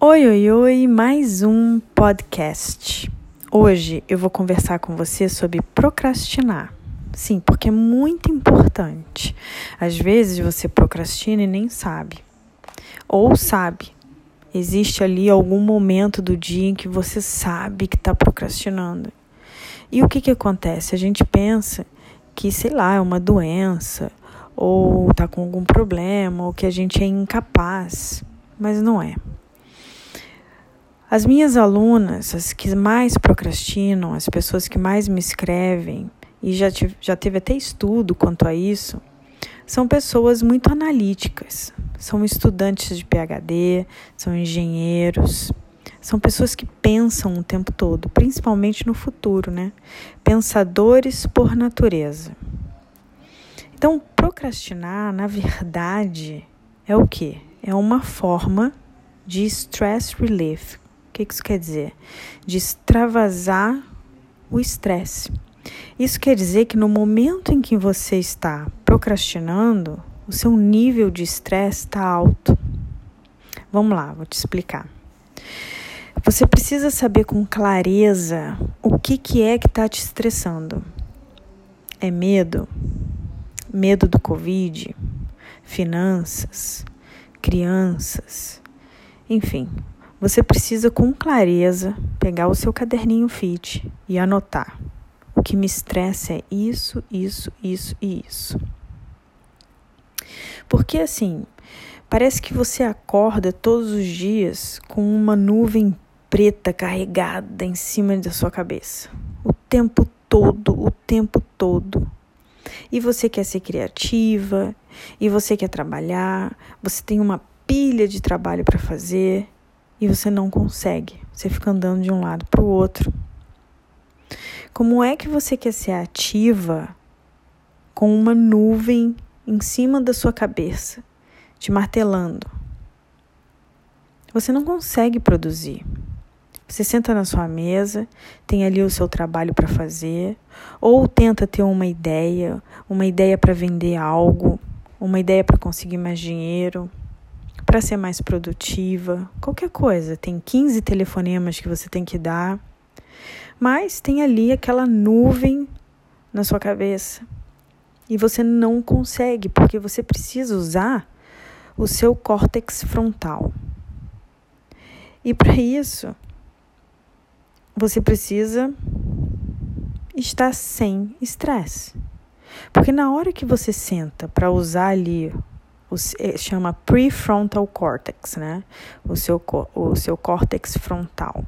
Oi, oi, oi, mais um podcast. Hoje eu vou conversar com você sobre procrastinar. Sim, porque é muito importante. Às vezes você procrastina e nem sabe. Ou sabe. Existe ali algum momento do dia em que você sabe que está procrastinando. E o que, que acontece? A gente pensa que, sei lá, é uma doença, ou está com algum problema, ou que a gente é incapaz. Mas não é. As minhas alunas, as que mais procrastinam, as pessoas que mais me escrevem, e já, tive, já teve até estudo quanto a isso, são pessoas muito analíticas. São estudantes de PhD, são engenheiros, são pessoas que pensam o tempo todo, principalmente no futuro, né? Pensadores por natureza. Então, procrastinar, na verdade, é o quê? É uma forma de stress relief, que, isso quer dizer? De extravasar o estresse. Isso quer dizer que no momento em que você está procrastinando, o seu nível de estresse está alto. Vamos lá, vou te explicar. Você precisa saber com clareza o que, que é que está te estressando. É medo? Medo do Covid? Finanças? Crianças? Enfim, você precisa com clareza pegar o seu caderninho fit e anotar. O que me estressa é isso, isso, isso e isso. Porque assim, parece que você acorda todos os dias com uma nuvem preta carregada em cima da sua cabeça. O tempo todo, o tempo todo. E você quer ser criativa, e você quer trabalhar, você tem uma pilha de trabalho para fazer e você não consegue. Você fica andando de um lado para o outro. Como é que você quer ser ativa com uma nuvem em cima da sua cabeça, te martelando? Você não consegue produzir. Você senta na sua mesa, tem ali o seu trabalho para fazer, ou tenta ter uma ideia, uma ideia para vender algo, uma ideia para conseguir mais dinheiro, para ser mais produtiva, qualquer coisa. Tem 15 telefonemas que você tem que dar, mas tem ali aquela nuvem na sua cabeça e você não consegue porque você precisa usar o seu córtex frontal. E para isso, você precisa estar sem estresse. Porque na hora que você senta para usar ali o, eh, chama prefrontal cortex, né? O seu, o seu córtex frontal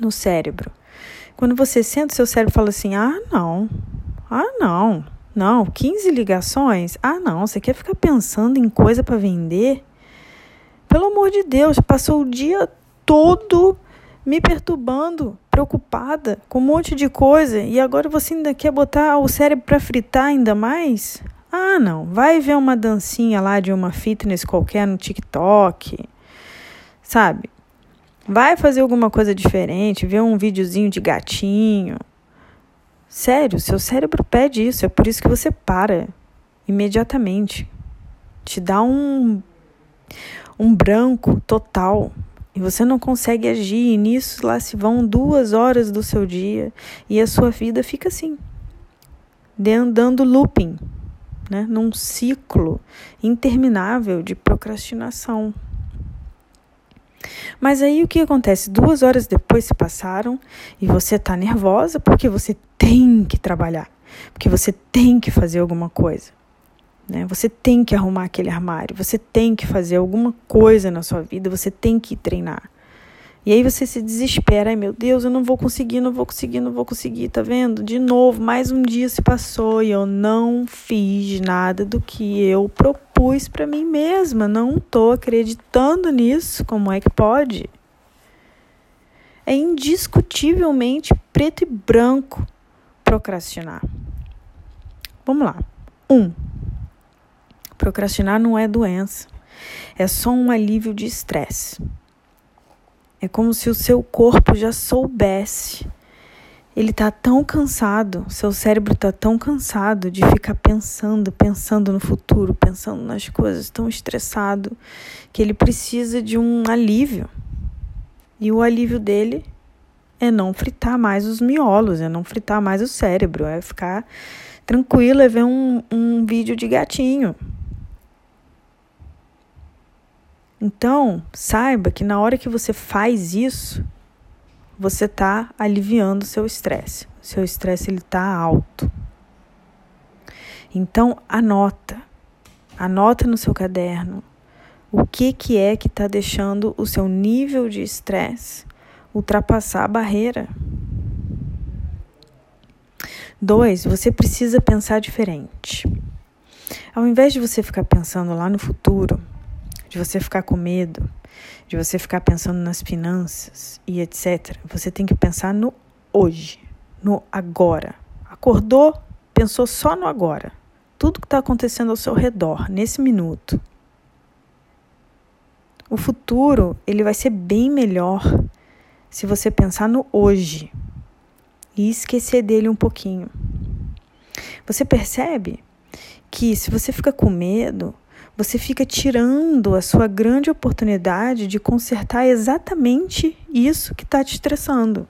no cérebro. Quando você sente, o seu cérebro fala assim: ah, não, ah, não, não, 15 ligações? Ah, não, você quer ficar pensando em coisa para vender? Pelo amor de Deus, passou o dia todo me perturbando, preocupada com um monte de coisa e agora você ainda quer botar o cérebro para fritar ainda mais? Ah, não, vai ver uma dancinha lá de uma fitness qualquer no TikTok, sabe? Vai fazer alguma coisa diferente, ver um videozinho de gatinho. Sério, seu cérebro pede isso, é por isso que você para imediatamente. Te dá um um branco total e você não consegue agir. E nisso lá se vão duas horas do seu dia e a sua vida fica assim, dando looping né, num ciclo interminável de procrastinação. Mas aí o que acontece? Duas horas depois se passaram e você está nervosa porque você tem que trabalhar, porque você tem que fazer alguma coisa. Né? Você tem que arrumar aquele armário, você tem que fazer alguma coisa na sua vida, você tem que treinar. E aí você se desespera, ai meu Deus, eu não vou conseguir, não vou conseguir, não vou conseguir, tá vendo? De novo, mais um dia se passou e eu não fiz nada do que eu propus para mim mesma, não tô acreditando nisso, como é que pode? É indiscutivelmente preto e branco procrastinar. Vamos lá. Um, procrastinar não é doença, é só um alívio de estresse. É como se o seu corpo já soubesse ele tá tão cansado, seu cérebro tá tão cansado de ficar pensando, pensando no futuro, pensando nas coisas, tão estressado, que ele precisa de um alívio. E o alívio dele é não fritar mais os miolos, é não fritar mais o cérebro, é ficar tranquilo, é ver um, um vídeo de gatinho. Então, saiba que na hora que você faz isso, você está aliviando seu estresse. Seu estresse ele está alto. Então anota, anota no seu caderno o que que é que está deixando o seu nível de estresse ultrapassar a barreira. Dois, você precisa pensar diferente. Ao invés de você ficar pensando lá no futuro, de você ficar com medo, de você ficar pensando nas finanças e etc. Você tem que pensar no hoje, no agora. Acordou, pensou só no agora. Tudo que está acontecendo ao seu redor, nesse minuto. O futuro, ele vai ser bem melhor se você pensar no hoje e esquecer dele um pouquinho. Você percebe que se você fica com medo, você fica tirando a sua grande oportunidade de consertar exatamente isso que está te estressando.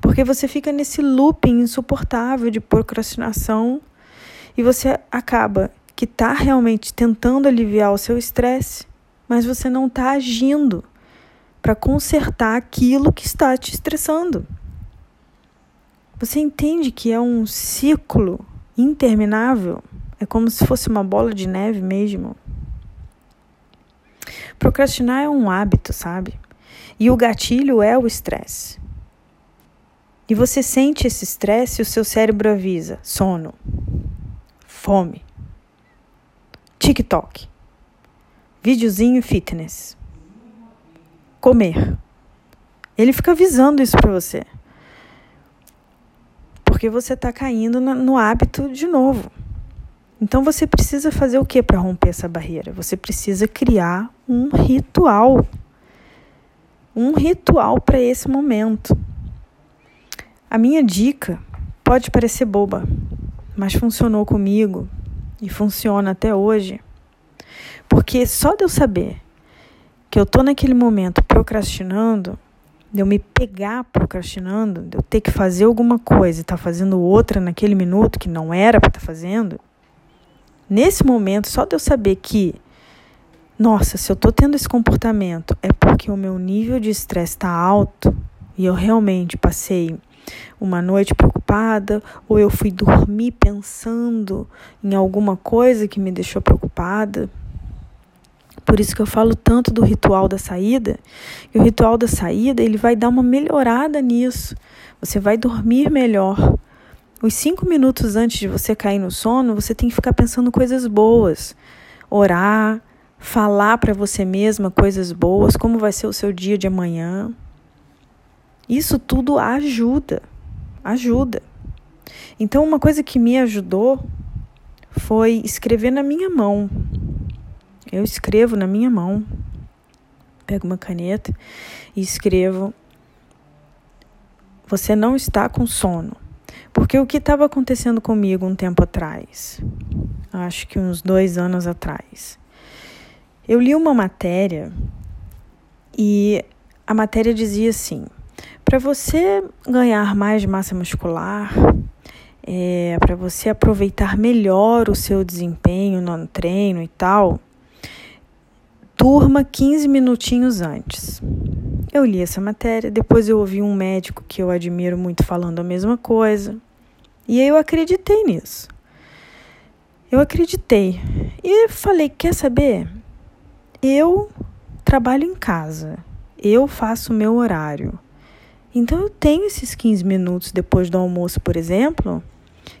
Porque você fica nesse looping insuportável de procrastinação e você acaba que está realmente tentando aliviar o seu estresse, mas você não está agindo para consertar aquilo que está te estressando. Você entende que é um ciclo interminável? É como se fosse uma bola de neve mesmo. Procrastinar é um hábito, sabe? E o gatilho é o estresse. E você sente esse estresse e o seu cérebro avisa: sono, fome, TikTok, videozinho fitness, comer. Ele fica avisando isso para você. Porque você está caindo no hábito de novo. Então você precisa fazer o que para romper essa barreira? Você precisa criar um ritual. Um ritual para esse momento. A minha dica pode parecer boba, mas funcionou comigo e funciona até hoje. Porque só de eu saber que eu tô naquele momento procrastinando, de eu me pegar procrastinando, de eu ter que fazer alguma coisa e estar tá fazendo outra naquele minuto que não era para estar tá fazendo, Nesse momento, só de eu saber que, nossa, se eu estou tendo esse comportamento é porque o meu nível de estresse está alto e eu realmente passei uma noite preocupada ou eu fui dormir pensando em alguma coisa que me deixou preocupada. Por isso que eu falo tanto do ritual da saída. E o ritual da saída, ele vai dar uma melhorada nisso. Você vai dormir melhor. Os cinco minutos antes de você cair no sono, você tem que ficar pensando coisas boas, orar, falar para você mesma coisas boas, como vai ser o seu dia de amanhã. Isso tudo ajuda, ajuda. Então, uma coisa que me ajudou foi escrever na minha mão. Eu escrevo na minha mão, pego uma caneta e escrevo: Você não está com sono. Porque o que estava acontecendo comigo um tempo atrás, acho que uns dois anos atrás, eu li uma matéria e a matéria dizia assim: para você ganhar mais massa muscular, é, para você aproveitar melhor o seu desempenho no treino e tal, durma 15 minutinhos antes. Eu li essa matéria, depois eu ouvi um médico que eu admiro muito falando a mesma coisa. E eu acreditei nisso. Eu acreditei. E falei: quer saber? Eu trabalho em casa. Eu faço o meu horário. Então eu tenho esses 15 minutos depois do almoço, por exemplo,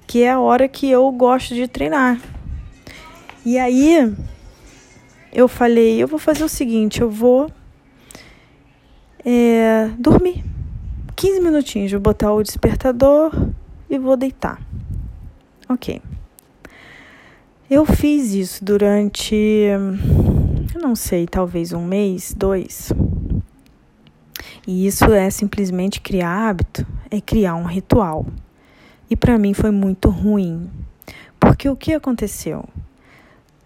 que é a hora que eu gosto de treinar. E aí eu falei, eu vou fazer o seguinte, eu vou é, dormir. 15 minutinhos, vou botar o despertador e vou deitar. Ok. Eu fiz isso durante, eu não sei, talvez um mês, dois. E isso é simplesmente criar hábito, é criar um ritual. E para mim foi muito ruim. Porque o que aconteceu?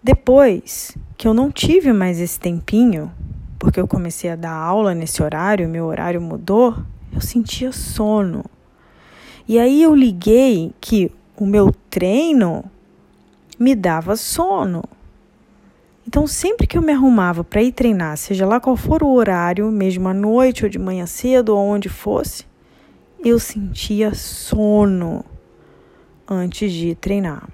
Depois que eu não tive mais esse tempinho, porque eu comecei a dar aula nesse horário, meu horário mudou, eu sentia sono. E aí eu liguei que o meu treino me dava sono. Então, sempre que eu me arrumava para ir treinar, seja lá qual for o horário, mesmo à noite ou de manhã cedo ou onde fosse, eu sentia sono antes de treinar.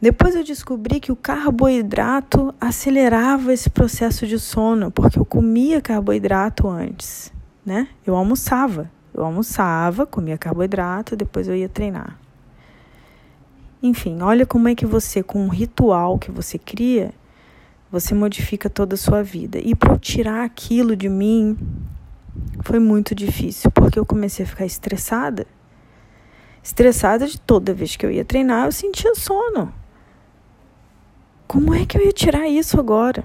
Depois eu descobri que o carboidrato acelerava esse processo de sono, porque eu comia carboidrato antes, né? Eu almoçava. Eu almoçava, comia carboidrato, depois eu ia treinar. Enfim, olha como é que você, com um ritual que você cria, você modifica toda a sua vida. E para tirar aquilo de mim foi muito difícil, porque eu comecei a ficar estressada. Estressada de toda vez que eu ia treinar, eu sentia sono. Como é que eu ia tirar isso agora?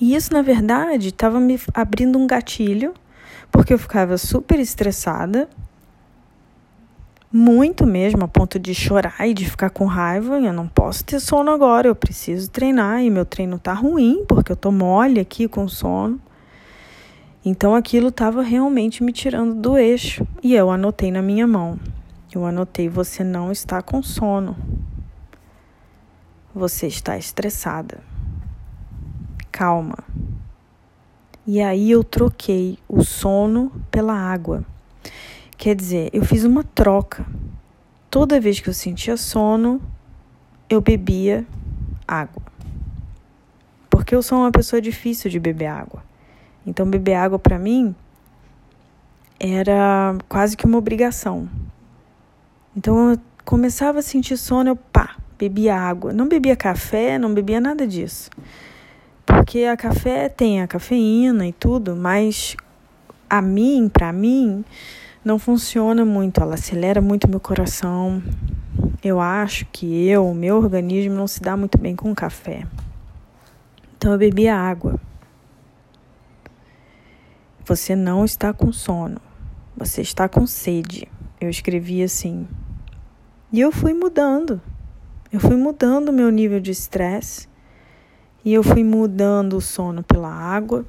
E isso, na verdade, estava me abrindo um gatilho, porque eu ficava super estressada muito mesmo, a ponto de chorar e de ficar com raiva. Eu não posso ter sono agora, eu preciso treinar e meu treino tá ruim porque eu tô mole aqui com sono. Então aquilo estava realmente me tirando do eixo e eu anotei na minha mão. Eu anotei: você não está com sono. Você está estressada. Calma. E aí eu troquei o sono pela água. Quer dizer, eu fiz uma troca. Toda vez que eu sentia sono, eu bebia água. Porque eu sou uma pessoa difícil de beber água. Então, beber água para mim era quase que uma obrigação. Então, eu começava a sentir sono, eu pá, bebia água. Não bebia café, não bebia nada disso. Porque a café tem a cafeína e tudo, mas a mim, para mim, não funciona muito, ela acelera muito meu coração. Eu acho que eu, meu organismo não se dá muito bem com café. Então eu bebi água. Você não está com sono. Você está com sede. Eu escrevi assim. E eu fui mudando. Eu fui mudando o meu nível de estresse. E eu fui mudando o sono pela água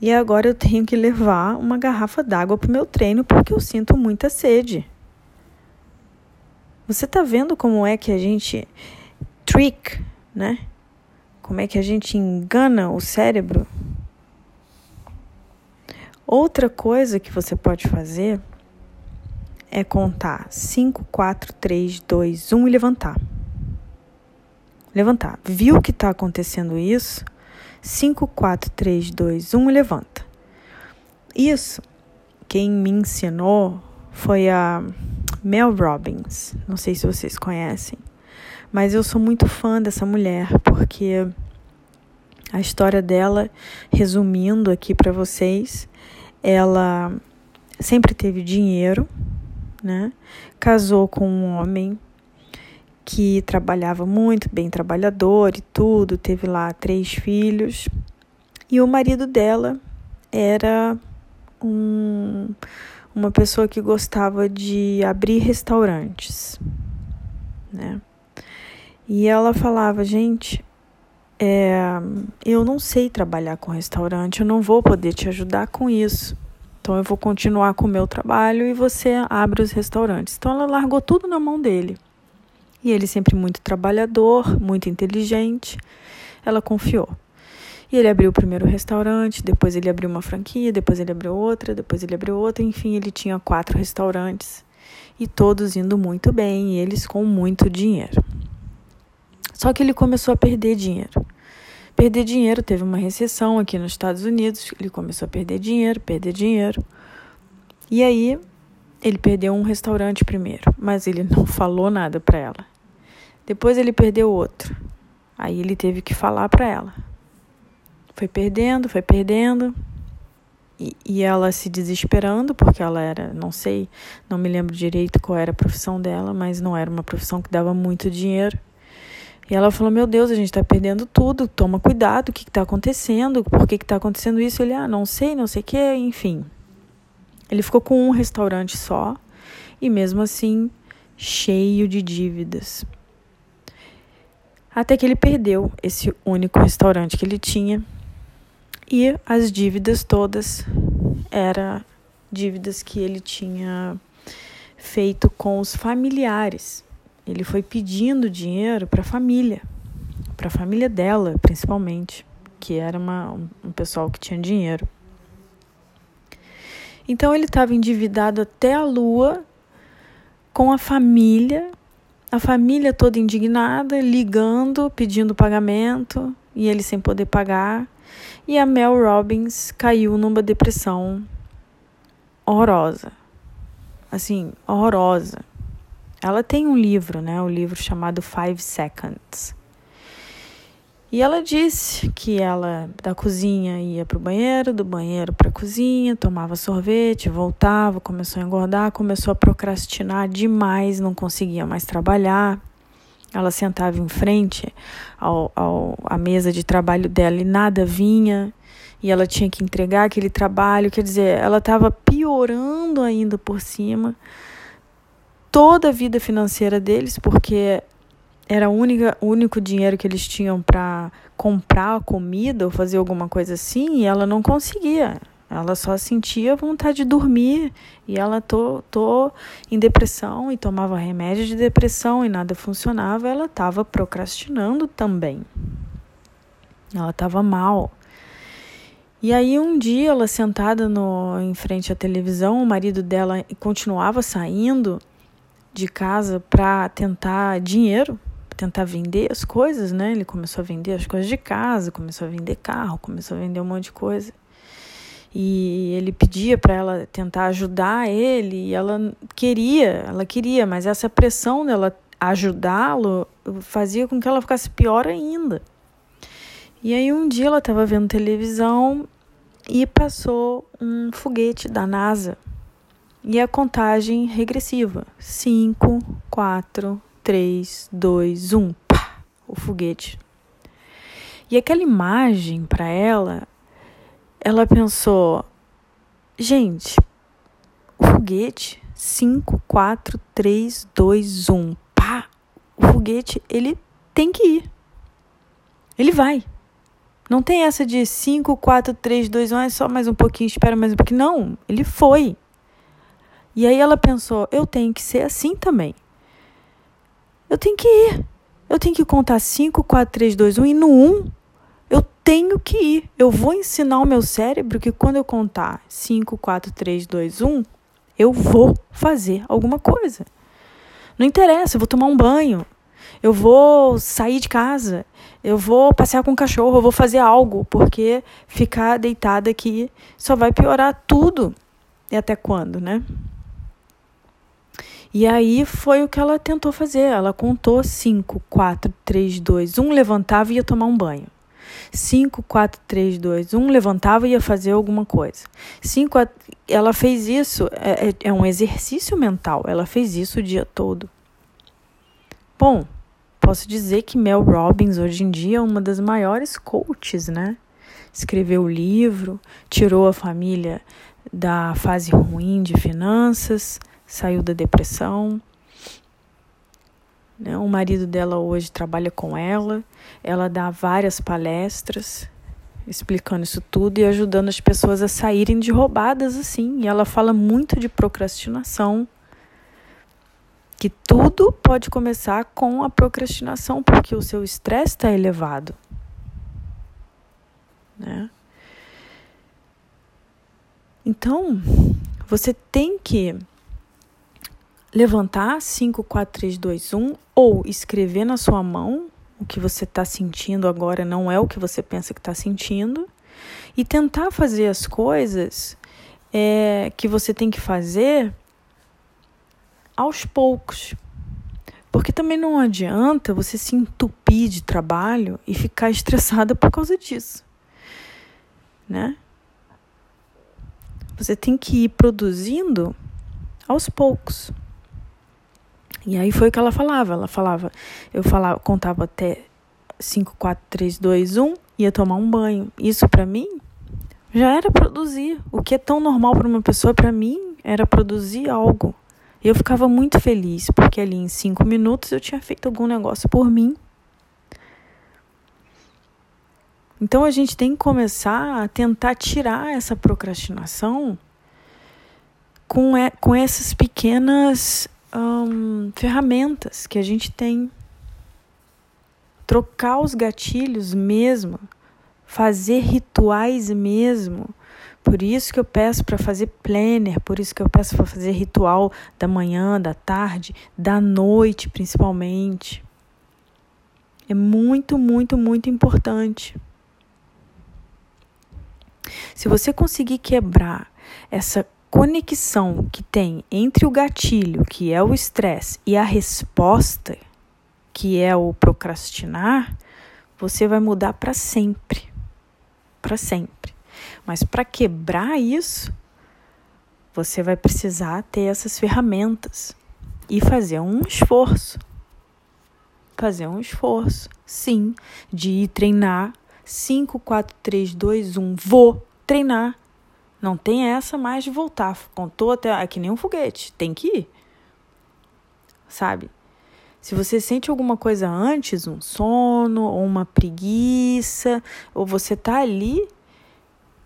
e agora eu tenho que levar uma garrafa d'água para o meu treino porque eu sinto muita sede. Você está vendo como é que a gente trick, né? Como é que a gente engana o cérebro? Outra coisa que você pode fazer é contar 5, 4, 3, 2, 1 e levantar. Levantar. Viu que está acontecendo isso? 5, 4, 3, 2, 1 e levanta. Isso, quem me ensinou foi a Mel Robbins. Não sei se vocês conhecem, mas eu sou muito fã dessa mulher porque a história dela, resumindo aqui para vocês, ela sempre teve dinheiro, né? Casou com um homem que trabalhava muito, bem trabalhador e tudo, teve lá três filhos. E o marido dela era um, uma pessoa que gostava de abrir restaurantes, né? E ela falava, gente, é, eu não sei trabalhar com restaurante, eu não vou poder te ajudar com isso. Então eu vou continuar com o meu trabalho e você abre os restaurantes. Então ela largou tudo na mão dele. E ele sempre muito trabalhador, muito inteligente. Ela confiou. E ele abriu o primeiro restaurante, depois ele abriu uma franquia, depois ele abriu outra, depois ele abriu outra, enfim, ele tinha quatro restaurantes e todos indo muito bem, e eles com muito dinheiro. Só que ele começou a perder dinheiro. Perder dinheiro, teve uma recessão aqui nos Estados Unidos, ele começou a perder dinheiro, perder dinheiro. E aí ele perdeu um restaurante primeiro, mas ele não falou nada para ela. Depois ele perdeu outro. Aí ele teve que falar para ela. Foi perdendo, foi perdendo. E, e, ela se desesperando, porque ela era, não sei, não me lembro direito qual era a profissão dela, mas não era uma profissão que dava muito dinheiro. E ela falou: Meu Deus, a gente está perdendo tudo, toma cuidado, o que está acontecendo? Por que está acontecendo isso? Ele, ah, não sei, não sei o que, enfim. Ele ficou com um restaurante só e mesmo assim cheio de dívidas. Até que ele perdeu esse único restaurante que ele tinha e as dívidas todas eram dívidas que ele tinha feito com os familiares. Ele foi pedindo dinheiro para a família, para a família dela, principalmente, que era uma, um pessoal que tinha dinheiro. Então ele estava endividado até a lua com a família, a família toda indignada, ligando, pedindo pagamento e ele sem poder pagar. E a Mel Robbins caiu numa depressão horrorosa. Assim, horrorosa. Ela tem um livro, né? Um livro chamado Five Seconds. E ela disse que ela da cozinha ia para o banheiro, do banheiro para a cozinha, tomava sorvete, voltava, começou a engordar, começou a procrastinar demais, não conseguia mais trabalhar. Ela sentava em frente ao, ao, à mesa de trabalho dela e nada vinha, e ela tinha que entregar aquele trabalho. Quer dizer, ela estava piorando ainda por cima toda a vida financeira deles, porque era o único dinheiro que eles tinham para comprar comida ou fazer alguma coisa assim, e ela não conseguia. Ela só sentia vontade de dormir e ela tô, tô em depressão e tomava remédio de depressão e nada funcionava. Ela estava procrastinando também. Ela estava mal. E aí um dia ela sentada no, em frente à televisão, o marido dela continuava saindo de casa para tentar dinheiro, tentar vender as coisas, né? Ele começou a vender as coisas de casa, começou a vender carro, começou a vender um monte de coisa. E ele pedia para ela tentar ajudar ele, e ela queria, ela queria, mas essa pressão dela ajudá-lo fazia com que ela ficasse pior ainda. E aí um dia ela estava vendo televisão e passou um foguete da NASA e a contagem regressiva: 5, 4, 3, 2, 1. Pá, o foguete. E aquela imagem para ela, ela pensou: gente, o foguete 5, 4, 3, 2, 1. Pá, o foguete, ele tem que ir. Ele vai. Não tem essa de 5, 4, 3, 2, 1, é só mais um pouquinho, espera mais um pouquinho. Não, ele foi. E aí ela pensou: eu tenho que ser assim também. Eu tenho que ir. Eu tenho que contar 5, 4, 3, 2, 1 e no 1 eu tenho que ir. Eu vou ensinar o meu cérebro que quando eu contar 5, 4, 3, 2, 1, eu vou fazer alguma coisa. Não interessa, eu vou tomar um banho, eu vou sair de casa, eu vou passear com o cachorro, eu vou fazer algo, porque ficar deitada aqui só vai piorar tudo. E até quando, né? E aí foi o que ela tentou fazer. Ela contou 5, 4, 3, 2, 1, levantava e ia tomar um banho. 5, 4, 3, 2, 1, levantava e ia fazer alguma coisa. 5, ela fez isso, é, é, é um exercício mental, ela fez isso o dia todo. Bom, posso dizer que Mel Robbins hoje em dia é uma das maiores coaches, né? Escreveu livro, tirou a família da fase ruim de finanças, saiu da depressão. Né? O marido dela hoje trabalha com ela, ela dá várias palestras explicando isso tudo e ajudando as pessoas a saírem de roubadas assim. E ela fala muito de procrastinação, que tudo pode começar com a procrastinação, porque o seu estresse está elevado. Né? Então, você tem que levantar 5, 4, 3, 2, 1 ou escrever na sua mão o que você está sentindo agora não é o que você pensa que está sentindo e tentar fazer as coisas é, que você tem que fazer aos poucos. Porque também não adianta você se entupir de trabalho e ficar estressada por causa disso. Né? Você tem que ir produzindo aos poucos. E aí foi o que ela falava. Ela falava, eu falava, contava até 5, 4, 3, 2, 1, ia tomar um banho. Isso para mim já era produzir. O que é tão normal para uma pessoa, para mim, era produzir algo. Eu ficava muito feliz, porque ali em cinco minutos eu tinha feito algum negócio por mim. Então a gente tem que começar a tentar tirar essa procrastinação com, é, com essas pequenas ferramentas que a gente tem. Trocar os gatilhos mesmo, fazer rituais mesmo. Por isso que eu peço para fazer planner, por isso que eu peço para fazer ritual da manhã, da tarde, da noite principalmente. É muito, muito, muito importante. Se você conseguir quebrar essa conexão que tem entre o gatilho, que é o estresse, e a resposta, que é o procrastinar, você vai mudar para sempre. Para sempre. Mas para quebrar isso, você vai precisar ter essas ferramentas e fazer um esforço. Fazer um esforço, sim, de ir treinar 5, 4, 3, 2, 1, vou treinar. Não tem essa mais de voltar. Contou até. É que nem um foguete. Tem que ir. Sabe? Se você sente alguma coisa antes, um sono, ou uma preguiça, ou você tá ali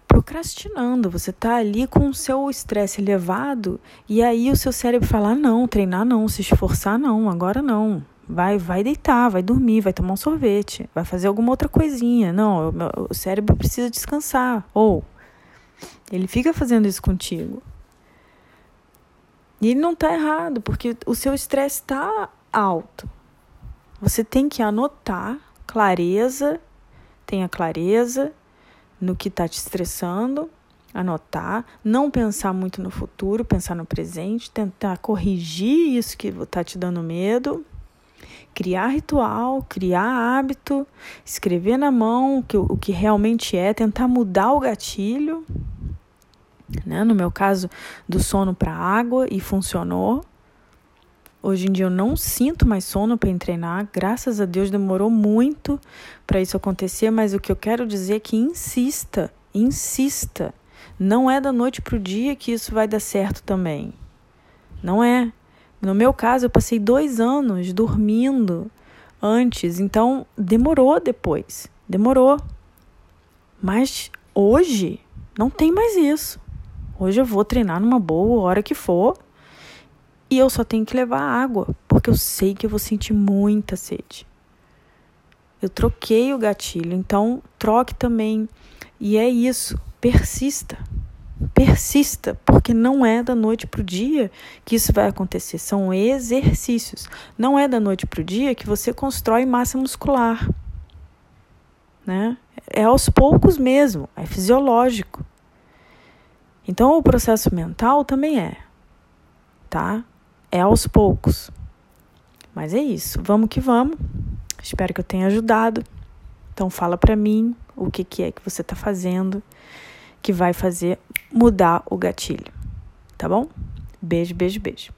procrastinando, você tá ali com o seu estresse elevado, e aí o seu cérebro fala: ah, não, treinar não, se esforçar não, agora não. Vai, vai deitar, vai dormir, vai tomar um sorvete, vai fazer alguma outra coisinha. Não, o, o cérebro precisa descansar. Ou ele fica fazendo isso contigo. E ele não está errado, porque o seu estresse está alto. Você tem que anotar clareza, tenha clareza no que está te estressando, anotar, não pensar muito no futuro, pensar no presente, tentar corrigir isso que está te dando medo criar ritual, criar hábito, escrever na mão o que, o que realmente é, tentar mudar o gatilho. Né? No meu caso, do sono para água e funcionou. Hoje em dia eu não sinto mais sono para treinar, graças a Deus demorou muito para isso acontecer, mas o que eu quero dizer é que insista, insista. Não é da noite para o dia que isso vai dar certo também. Não é. No meu caso, eu passei dois anos dormindo antes, então demorou depois. Demorou. Mas hoje não tem mais isso. Hoje eu vou treinar numa boa hora que for e eu só tenho que levar água, porque eu sei que eu vou sentir muita sede. Eu troquei o gatilho, então troque também. E é isso, persista. Persista, porque não é da noite para o dia que isso vai acontecer. São exercícios. Não é da noite para o dia que você constrói massa muscular. Né? É aos poucos mesmo, é fisiológico. Então o processo mental também é, tá? É aos poucos. Mas é isso, vamos que vamos. Espero que eu tenha ajudado. Então fala para mim o que, que é que você está fazendo que vai fazer mudar o gatilho. Tá bom? Beijo, beijo, beijo.